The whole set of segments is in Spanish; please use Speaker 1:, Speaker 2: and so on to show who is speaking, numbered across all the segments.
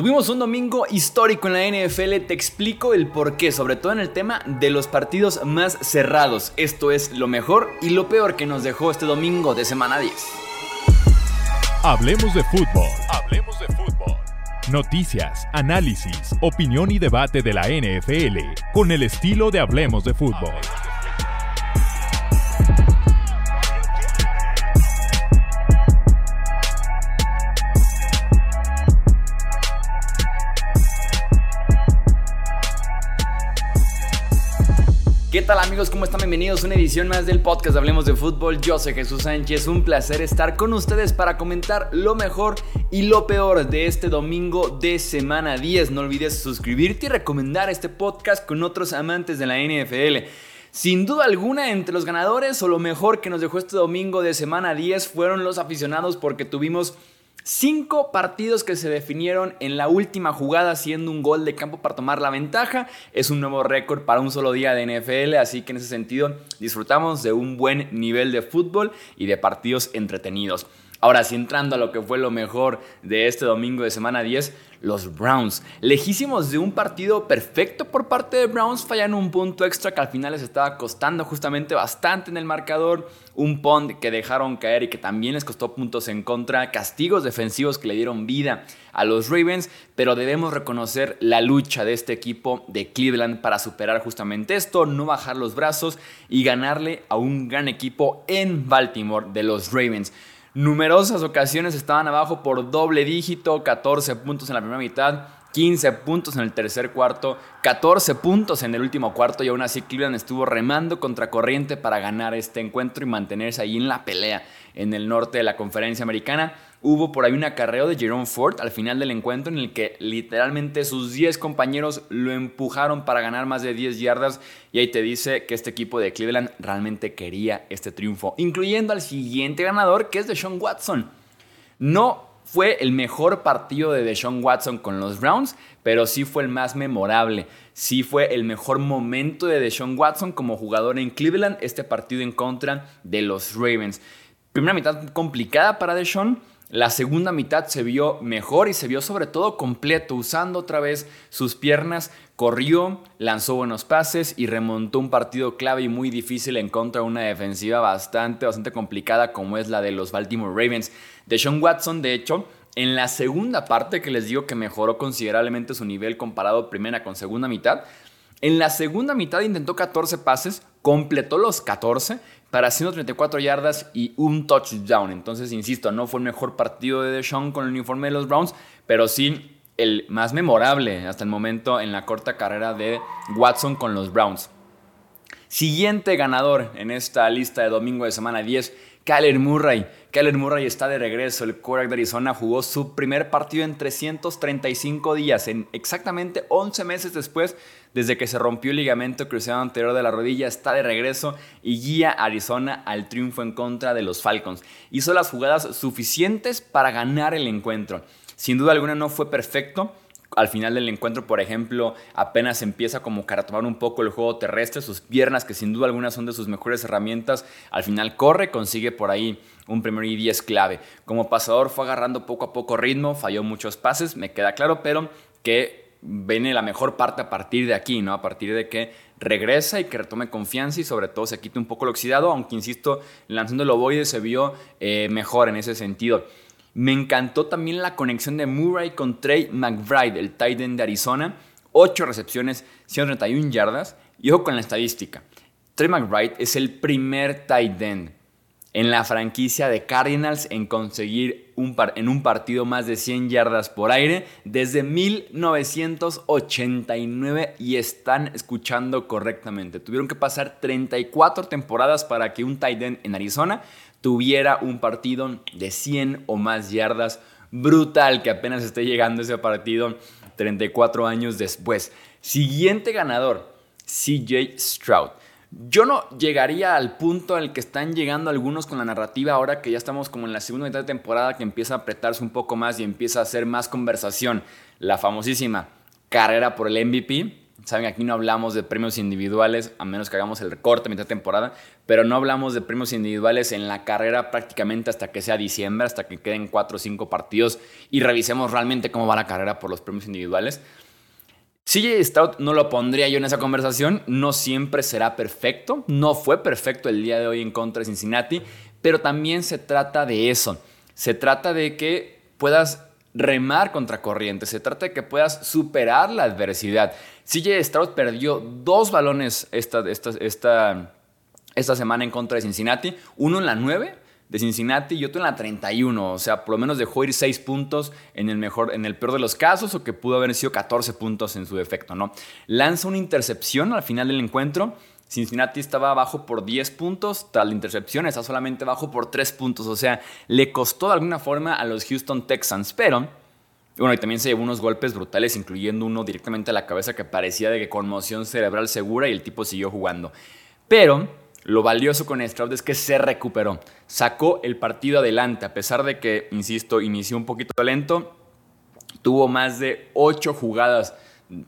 Speaker 1: Tuvimos un domingo histórico en la NFL, te explico el por qué, sobre todo en el tema de los partidos más cerrados. Esto es lo mejor y lo peor que nos dejó este domingo de semana 10.
Speaker 2: Hablemos de fútbol. Hablemos de fútbol. Noticias, análisis, opinión y debate de la NFL con el estilo de Hablemos de fútbol.
Speaker 1: ¿Qué tal amigos? ¿Cómo están? Bienvenidos a una edición más del podcast Hablemos de Fútbol. Yo soy Jesús Sánchez. Un placer estar con ustedes para comentar lo mejor y lo peor de este domingo de semana 10. No olvides suscribirte y recomendar este podcast con otros amantes de la NFL. Sin duda alguna, entre los ganadores o lo mejor que nos dejó este domingo de semana 10 fueron los aficionados porque tuvimos Cinco partidos que se definieron en la última jugada siendo un gol de campo para tomar la ventaja. Es un nuevo récord para un solo día de NFL, así que en ese sentido disfrutamos de un buen nivel de fútbol y de partidos entretenidos. Ahora sí, entrando a lo que fue lo mejor de este domingo de semana 10, los Browns. Lejísimos de un partido perfecto por parte de Browns, fallan un punto extra que al final les estaba costando justamente bastante en el marcador. Un punt que dejaron caer y que también les costó puntos en contra. Castigos defensivos que le dieron vida a los Ravens. Pero debemos reconocer la lucha de este equipo de Cleveland para superar justamente esto, no bajar los brazos y ganarle a un gran equipo en Baltimore de los Ravens. Numerosas ocasiones estaban abajo por doble dígito, 14 puntos en la primera mitad, 15 puntos en el tercer cuarto, 14 puntos en el último cuarto y aún así Cleveland estuvo remando contra corriente para ganar este encuentro y mantenerse ahí en la pelea en el norte de la conferencia americana. Hubo por ahí un acarreo de Jerome Ford al final del encuentro en el que literalmente sus 10 compañeros lo empujaron para ganar más de 10 yardas y ahí te dice que este equipo de Cleveland realmente quería este triunfo, incluyendo al siguiente ganador que es Deshaun Watson. No fue el mejor partido de Deshaun Watson con los Browns, pero sí fue el más memorable. Sí fue el mejor momento de Deshaun Watson como jugador en Cleveland, este partido en contra de los Ravens. Primera mitad complicada para Deshaun, la segunda mitad se vio mejor y se vio sobre todo completo, usando otra vez sus piernas, corrió, lanzó buenos pases y remontó un partido clave y muy difícil en contra de una defensiva bastante, bastante complicada como es la de los Baltimore Ravens. De Sean Watson, de hecho, en la segunda parte que les digo que mejoró considerablemente su nivel comparado primera con segunda mitad, en la segunda mitad intentó 14 pases, completó los 14 para 134 yardas y un touchdown. Entonces, insisto, no fue el mejor partido de Deshaun con el uniforme de los Browns, pero sí el más memorable hasta el momento en la corta carrera de Watson con los Browns. Siguiente ganador en esta lista de domingo de semana 10, Kyler Murray. Kyler Murray está de regreso. El quarterback de Arizona jugó su primer partido en 335 días, en exactamente 11 meses después, desde que se rompió el ligamento cruzado anterior de la rodilla. Está de regreso y guía a Arizona al triunfo en contra de los Falcons. Hizo las jugadas suficientes para ganar el encuentro. Sin duda alguna no fue perfecto, al final del encuentro, por ejemplo, apenas empieza como a un poco el juego terrestre, sus piernas, que sin duda alguna son de sus mejores herramientas, al final corre, consigue por ahí un primer y 10 clave. Como pasador fue agarrando poco a poco ritmo, falló muchos pases, me queda claro, pero que viene la mejor parte a partir de aquí, ¿no? A partir de que regresa y que retome confianza y sobre todo se quite un poco el oxidado, aunque insisto, lanzando el ovoide se vio eh, mejor en ese sentido. Me encantó también la conexión de Murray con Trey McBride, el tight end de Arizona. 8 recepciones, 131 yardas. Y ojo con la estadística. Trey McBride es el primer tight end en la franquicia de Cardinals en conseguir un en un partido más de 100 yardas por aire desde 1989 y están escuchando correctamente. Tuvieron que pasar 34 temporadas para que un tight end en Arizona tuviera un partido de 100 o más yardas. Brutal que apenas esté llegando ese partido 34 años después. Siguiente ganador, CJ Stroud. Yo no llegaría al punto al que están llegando algunos con la narrativa ahora que ya estamos como en la segunda mitad de temporada que empieza a apretarse un poco más y empieza a hacer más conversación. La famosísima carrera por el MVP. Saben, aquí no hablamos de premios individuales, a menos que hagamos el recorte mitad temporada, pero no hablamos de premios individuales en la carrera prácticamente hasta que sea diciembre, hasta que queden 4 o 5 partidos y revisemos realmente cómo va la carrera por los premios individuales. CJ Stroud no lo pondría yo en esa conversación, no siempre será perfecto, no fue perfecto el día de hoy en contra de Cincinnati, pero también se trata de eso, se trata de que puedas remar contra corriente, se trata de que puedas superar la adversidad. CJ Stroud perdió dos balones esta, esta, esta, semana en contra de Cincinnati, uno en la 9 de Cincinnati y otro en la 31. O sea, por lo menos dejó ir 6 puntos en el, mejor, en el peor de los casos o que pudo haber sido 14 puntos en su defecto, ¿no? Lanza una intercepción al final del encuentro. Cincinnati estaba abajo por 10 puntos, tras la intercepción está solamente abajo por 3 puntos. O sea, le costó de alguna forma a los Houston Texans, pero... Bueno, y también se llevó unos golpes brutales, incluyendo uno directamente a la cabeza que parecía de que conmoción cerebral segura y el tipo siguió jugando. Pero lo valioso con Stroud es que se recuperó, sacó el partido adelante, a pesar de que, insisto, inició un poquito lento, tuvo más de 8 jugadas,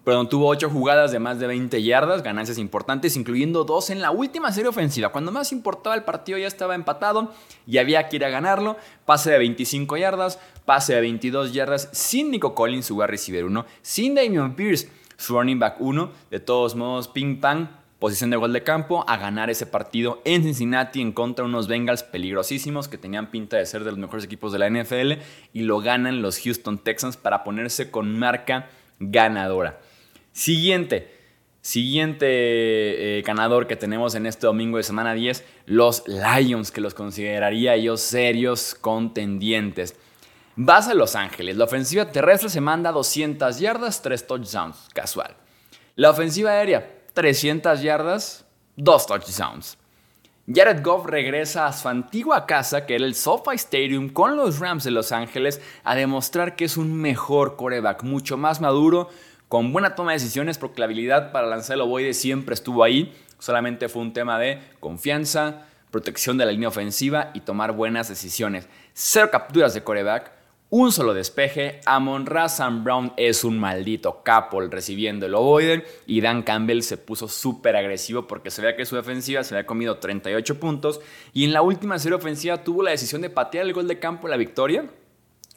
Speaker 1: perdón, tuvo 8 jugadas de más de 20 yardas, ganancias importantes, incluyendo dos en la última serie ofensiva. Cuando más importaba el partido ya estaba empatado y había que ir a ganarlo. Pase de 25 yardas, pase de 22 yardas, sin Nico Collins, su wide receiver 1, sin Damian Pierce, su running back 1. De todos modos, ping pang, posición de gol de campo a ganar ese partido en Cincinnati en contra de unos Bengals peligrosísimos que tenían pinta de ser de los mejores equipos de la NFL y lo ganan los Houston Texans para ponerse con marca ganadora. Siguiente, siguiente eh, ganador que tenemos en este domingo de semana 10, los Lions, que los consideraría yo serios contendientes. Vas a Los Ángeles, la ofensiva terrestre se manda 200 yardas, 3 touchdowns, casual. La ofensiva aérea, 300 yardas, dos touchdowns. Jared Goff regresa a su antigua casa, que era el SoFi Stadium, con los Rams de Los Ángeles, a demostrar que es un mejor coreback, mucho más maduro, con buena toma de decisiones, porque la habilidad para lanzar el ovoide siempre estuvo ahí. Solamente fue un tema de confianza, protección de la línea ofensiva y tomar buenas decisiones. Cero capturas de coreback, un solo despeje. Amon Razan Brown es un maldito capo recibiendo el ovoide. Y Dan Campbell se puso súper agresivo porque se veía que su defensiva se había comido 38 puntos. Y en la última serie ofensiva tuvo la decisión de patear el gol de campo de la victoria.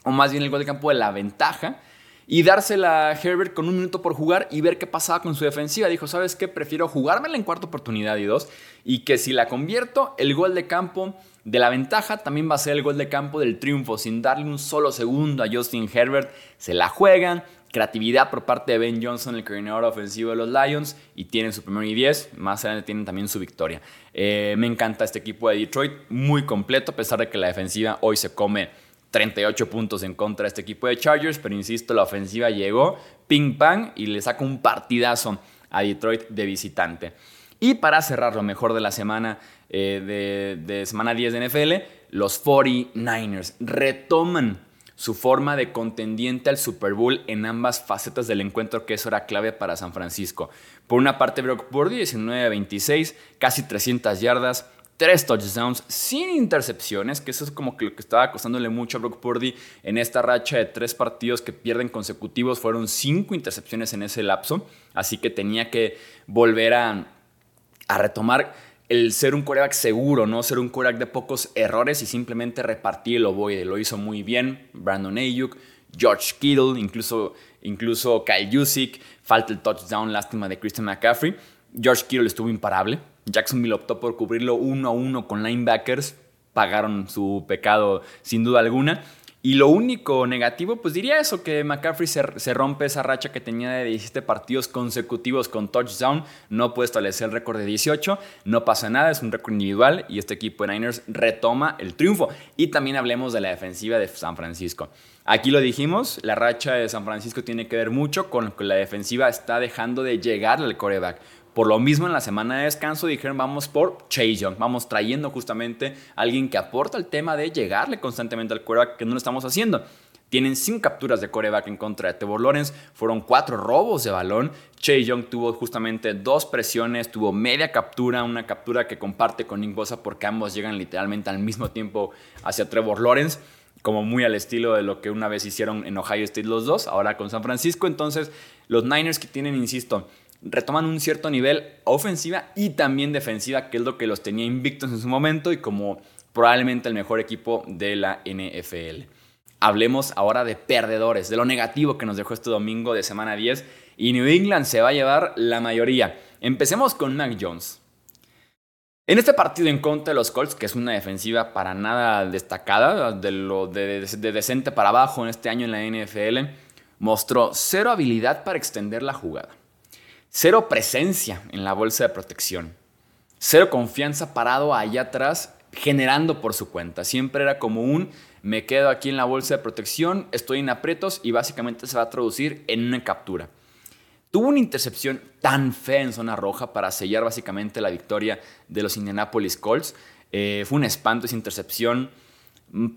Speaker 1: O más bien el gol de campo de la ventaja y dársela a Herbert con un minuto por jugar y ver qué pasaba con su defensiva. Dijo, ¿sabes qué? Prefiero jugármela en cuarta oportunidad y dos. Y que si la convierto, el gol de campo de la ventaja también va a ser el gol de campo del triunfo. Sin darle un solo segundo a Justin Herbert, se la juegan. Creatividad por parte de Ben Johnson, el coordinador ofensivo de los Lions, y tienen su primer y 10. Más adelante tienen también su victoria. Eh, me encanta este equipo de Detroit, muy completo, a pesar de que la defensiva hoy se come 38 puntos en contra de este equipo de Chargers, pero insisto, la ofensiva llegó, ping pang, y le saca un partidazo a Detroit de visitante. Y para cerrar lo mejor de la semana, eh, de, de semana 10 de NFL, los 49ers retoman su forma de contendiente al Super Bowl en ambas facetas del encuentro, que eso era clave para San Francisco. Por una parte, Brock Purdy, 19-26, casi 300 yardas, tres touchdowns sin intercepciones, que eso es como que lo que estaba costándole mucho a Brock Purdy en esta racha de tres partidos que pierden consecutivos. Fueron cinco intercepciones en ese lapso, así que tenía que volver a, retomar el ser un coreback seguro, no ser un coreback de pocos errores y simplemente repartir el ovoide. Lo hizo muy bien Brandon Ayuk, George Kittle, incluso, incluso Kyle Jusic. Falta el touchdown, lástima de Christian McCaffrey. George Kittle estuvo imparable. Jacksonville optó por cubrirlo uno a uno con linebackers. Pagaron su pecado sin duda alguna. Y lo único negativo, pues diría eso, que McCaffrey se, rompe esa racha que tenía de 17 partidos consecutivos con touchdown. No puede establecer el récord de 18. No pasa nada, es un récord individual y este equipo de Niners retoma el triunfo. Y también hablemos de la defensiva de San Francisco. Aquí lo dijimos, la racha de San Francisco tiene que ver mucho con que la defensiva está dejando de llegar al coreback. Por lo mismo, en la semana de descanso dijeron vamos por Chase Young, vamos trayendo justamente a alguien que aporta el tema de llegarle constantemente al coreback, que no lo estamos haciendo. Tienen cinco capturas de coreback en contra de Trevor Lawrence, fueron cuatro robos de balón. Chase Young tuvo justamente dos presiones, tuvo media captura, una captura que comparte con Nick Bosa porque ambos llegan literalmente al mismo tiempo hacia Trevor Lawrence como muy al estilo de lo que una vez hicieron en Ohio State los dos, ahora con San Francisco. Entonces, los Niners que tienen, insisto, retoman un cierto nivel ofensiva y también defensiva, que es lo que los tenía invictos en su momento y como probablemente el mejor equipo de la NFL. Hablemos ahora de perdedores, de lo negativo que nos dejó este domingo de semana 10 y New England se va a llevar la mayoría. Empecemos con Mac Jones. En este partido en contra de los Colts, que es una defensiva para nada destacada, de lo de, decente para abajo en este año en la NFL, mostró cero habilidad para extender la jugada, cero presencia en la bolsa de protección, cero confianza parado allá atrás generando por su cuenta. Siempre era como un me quedo aquí en la bolsa de protección, estoy en aprietos y básicamente se va a traducir en una captura. Tuvo una intercepción tan fea en zona roja para sellar básicamente la victoria de los Indianapolis Colts. Eh, fue un espanto esa intercepción,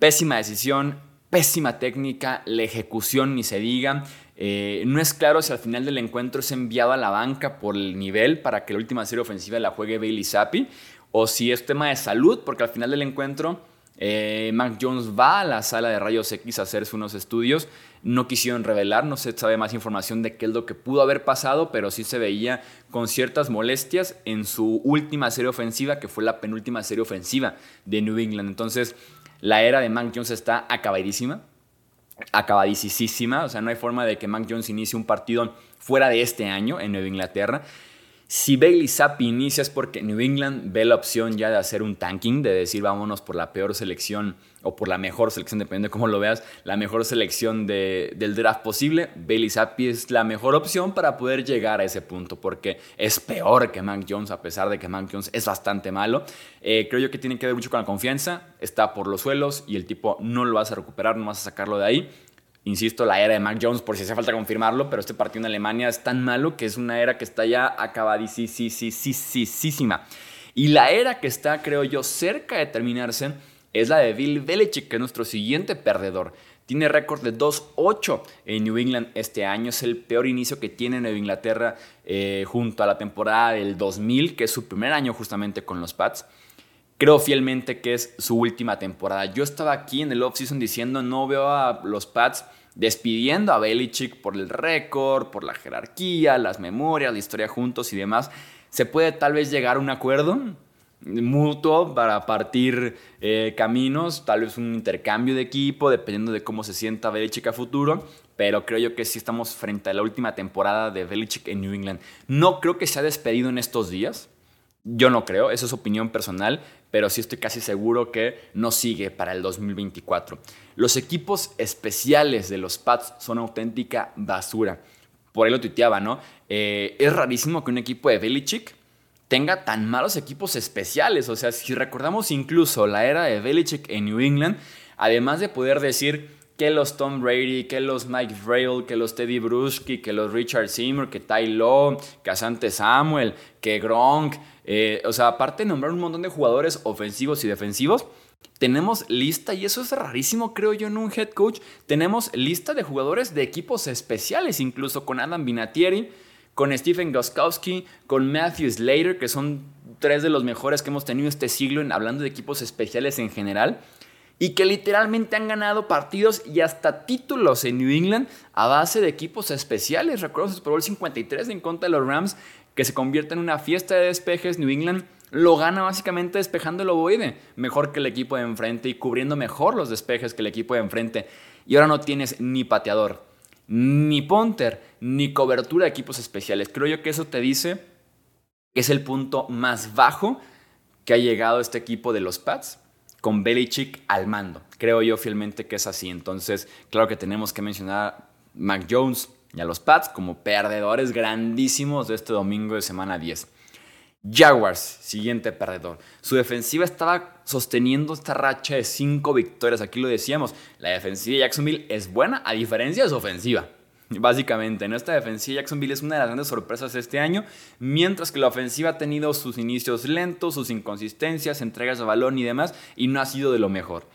Speaker 1: pésima decisión, pésima técnica, la ejecución ni se diga. Eh, no es claro si al final del encuentro es enviado a la banca por el nivel para que la última serie ofensiva la juegue Bailey Zappi o si es tema de salud, porque al final del encuentro eh, Mac Jones va a la sala de rayos X a hacerse unos estudios. No quisieron revelar, no se sabe más información de qué es lo que pudo haber pasado, pero sí se veía con ciertas molestias en su última serie ofensiva, que fue la penúltima serie ofensiva de New England. Entonces, la era de Mac Jones está acabadísima, acabadísima. O sea, no hay forma de que Mac Jones inicie un partido fuera de este año en Nueva Inglaterra. Si Bailey Zappi inicia es porque New England ve la opción ya de hacer un tanking, de decir vámonos por la peor selección o por la mejor selección, dependiendo de cómo lo veas, la mejor selección del draft posible. Bailey Zappi es la mejor opción para poder llegar a ese punto, porque es peor que Mac Jones, a pesar de que Mac Jones es bastante malo. Eh, creo yo que tiene que ver mucho con la confianza, está por los suelos y el tipo no lo vas a recuperar, no vas a sacarlo de ahí. Insisto, la era de Mac Jones, por si hace falta confirmarlo, pero este partido en Alemania es tan malo que es una era que está ya acabadísima. Y la era que está, creo yo, cerca de terminarse es la de Bill Belichick, que es nuestro siguiente perdedor. Tiene récord de 2-8 en New England este año. Es el peor inicio que tiene Nueva Inglaterra eh, junto a la temporada del 2000, que es su primer año justamente con los Pats. Creo fielmente que es su última temporada. Yo estaba aquí en el offseason diciendo no veo a los Pats despidiendo a Belichick por el récord, por la jerarquía, las memorias, la historia juntos y demás, se puede tal vez llegar a un acuerdo mutuo para partir eh, caminos, tal vez un intercambio de equipo, dependiendo de cómo se sienta Belichick a futuro, pero creo yo que sí estamos frente a la última temporada de Belichick en New England. No creo que se ha despedido en estos días, yo no creo, eso es opinión personal, pero sí estoy casi seguro que no sigue para el 2024. Los equipos especiales de los Pats son auténtica basura. Por ahí lo tuiteaba, ¿no? Eh, es rarísimo que un equipo de Belichick tenga tan malos equipos especiales. O sea, si recordamos incluso la era de Belichick en New England, además de poder decir que los Tom Brady, que los Mike Vrabel, que los Teddy Bruschi, que los Richard Seymour, que Ty Law, que Asante Samuel, que Gronk, eh, o sea, aparte de nombrar un montón de jugadores ofensivos y defensivos, tenemos lista, y eso es rarísimo, creo yo, en un head coach. Tenemos lista de jugadores de equipos especiales, incluso con Adam Vinatieri, con Stephen Goskowski, con Matthew Slater, que son tres de los mejores que hemos tenido este siglo en, hablando de equipos especiales en general. Y que literalmente han ganado partidos y hasta títulos en New England a base de equipos especiales. Recuerdo Super Bowl 53 en contra de los Rams que se convierte en una fiesta de despejes. New England lo gana básicamente despejando el ovoide, mejor que el equipo de enfrente y cubriendo mejor los despejes que el equipo de enfrente. Y ahora no tienes ni pateador, ni punter, ni cobertura de equipos especiales. Creo yo que eso te dice que es el punto más bajo que ha llegado este equipo de los Pats con Belichick al mando. Creo yo fielmente que es así. Entonces, claro que tenemos que mencionar a Mac Jones, y a los Pats como perdedores grandísimos de este domingo de semana 10. Jaguars, siguiente perdedor. Su defensiva estaba sosteniendo esta racha de cinco victorias. Aquí lo decíamos, la defensiva de Jacksonville es buena a diferencia de su ofensiva. Básicamente, en esta defensiva Jacksonville es una de las grandes sorpresas este año, mientras que la ofensiva ha tenido sus inicios lentos, sus inconsistencias, entregas de balón y demás, y no ha sido de lo mejor.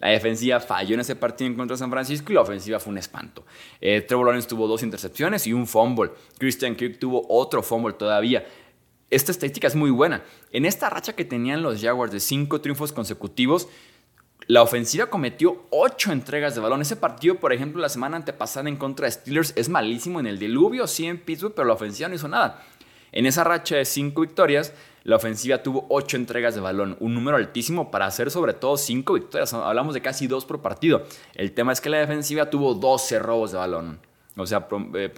Speaker 1: La defensiva falló en ese partido en contra de San Francisco y la ofensiva fue un espanto. Eh, Trevor Lawrence tuvo dos intercepciones y un fumble. Christian Kirk tuvo otro fumble todavía. Esta estadística es muy buena. En esta racha que tenían los Jaguars de cinco triunfos consecutivos, la ofensiva cometió ocho entregas de balón. Ese partido, por ejemplo, la semana antepasada en contra de Steelers es malísimo en el diluvio, sí en Pittsburgh, pero la ofensiva no hizo nada. En esa racha de cinco victorias, la ofensiva tuvo ocho entregas de balón, un número altísimo para hacer sobre todo cinco victorias. Hablamos de casi dos por partido. El tema es que la defensiva tuvo 12 robos de balón. O sea, eh,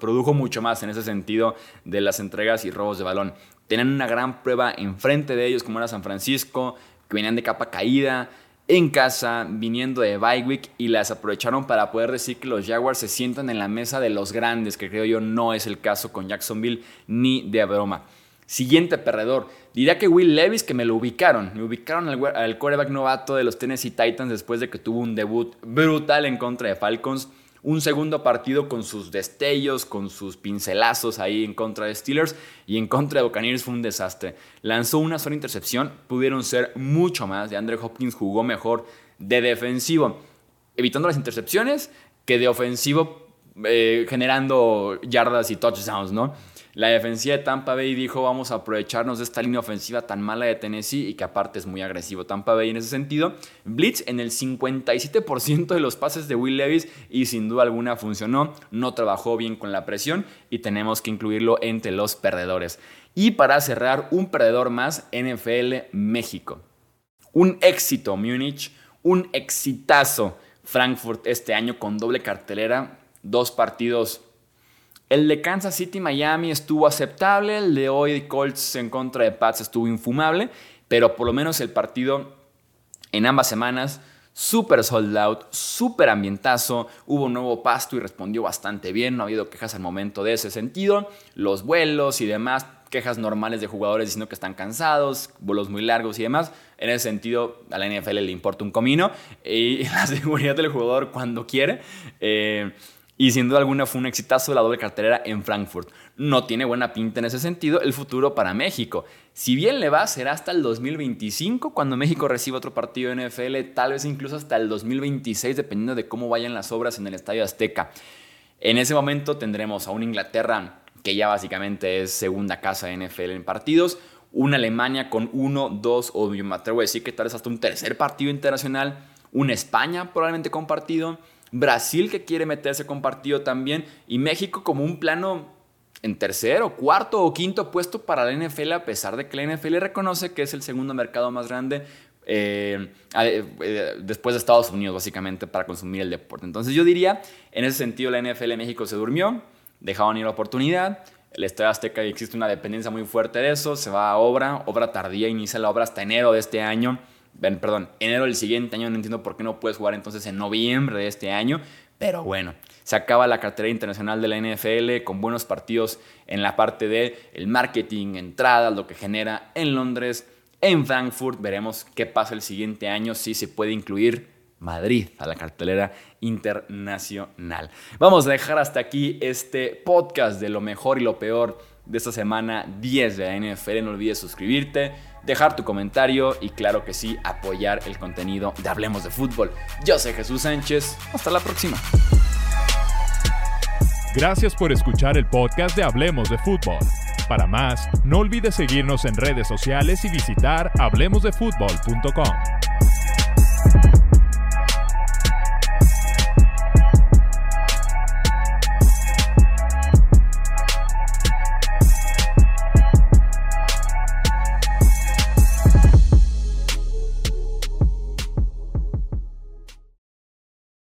Speaker 1: produjo mucho más en ese sentido de las entregas y robos de balón. Tenían una gran prueba enfrente de ellos, como era San Francisco, que venían de capa caída, en casa, viniendo de Bywick, y las aprovecharon para poder decir que los Jaguars se sientan en la mesa de los grandes, que creo yo no es el caso con Jacksonville ni de broma. Siguiente perdedor. Diría que Will Levis, que me lo ubicaron. Me ubicaron al, al quarterback novato de los Tennessee Titans después de que tuvo un debut brutal en contra de Falcons un segundo partido con sus destellos, con sus pincelazos ahí en contra de Steelers y en contra de Buccaneers fue un desastre. Lanzó una sola intercepción, pudieron ser mucho más. De Andrew Hopkins jugó mejor de defensivo, evitando las intercepciones que de ofensivo eh, generando yardas y touchdowns, ¿no? La defensiva de Tampa Bay dijo vamos a aprovecharnos de esta línea ofensiva tan mala de Tennessee y que aparte es muy agresivo Tampa Bay en ese sentido. Blitz en el 57% de los pases de Will Levis y sin duda alguna funcionó. No trabajó bien con la presión y tenemos que incluirlo entre los perdedores. Y para cerrar, un perdedor más, NFL México. Un éxito Múnich, un exitazo Frankfurt este año con doble cartelera, dos partidos el de Kansas City Miami estuvo aceptable, el de hoy Colts en contra de Pats estuvo infumable, pero por lo menos el partido en ambas semanas súper sold out, súper ambientazo, hubo un nuevo pasto y respondió bastante bien, no ha habido quejas al momento de ese sentido, los vuelos y demás, quejas normales de jugadores diciendo que están cansados, vuelos muy largos y demás, en ese sentido a la NFL le importa un comino y la seguridad del jugador cuando quiere. Eh, y sin duda alguna fue un exitazo de la doble cartelera en Frankfurt. No tiene buena pinta en ese sentido el futuro para México. Si bien le va, será hasta el 2025 cuando México reciba otro partido de NFL, tal vez incluso hasta el 2026 dependiendo de cómo vayan las obras en el Estadio Azteca. En ese momento tendremos a una Inglaterra que ya básicamente es segunda casa de NFL en partidos, una Alemania con uno, dos o me atrevo a decir que tal vez hasta un tercer partido internacional, una España probablemente con partido Brasil que quiere meterse con partido también y México como un plano en tercero, cuarto o quinto puesto para la NFL a pesar de que la NFL reconoce que es el segundo mercado más grande eh, eh, después de Estados Unidos básicamente para consumir el deporte. Entonces yo diría, en ese sentido la NFL en México se durmió, dejaron ir la oportunidad. El Estadio Azteca existe una dependencia muy fuerte de eso, se va a obra, obra tardía, inicia la obra hasta enero de este año perdón, enero del siguiente año, no entiendo por qué no puedes jugar entonces en noviembre de este año, pero bueno, se acaba la cartera internacional de la NFL con buenos partidos en la parte de el marketing, entradas, lo que genera en Londres, en Frankfurt, veremos qué pasa el siguiente año, si se puede incluir Madrid a la cartelera internacional. Vamos a dejar hasta aquí este podcast de lo mejor y lo peor de esta semana 10 de la NFL. No olvides suscribirte, dejar tu comentario y claro que sí, apoyar el contenido de Hablemos de Fútbol. Yo soy Jesús Sánchez. Hasta la próxima.
Speaker 2: Gracias por escuchar el podcast de Hablemos de Fútbol. Para más, no olvides seguirnos en redes sociales y visitar hablemosdefutbol.com.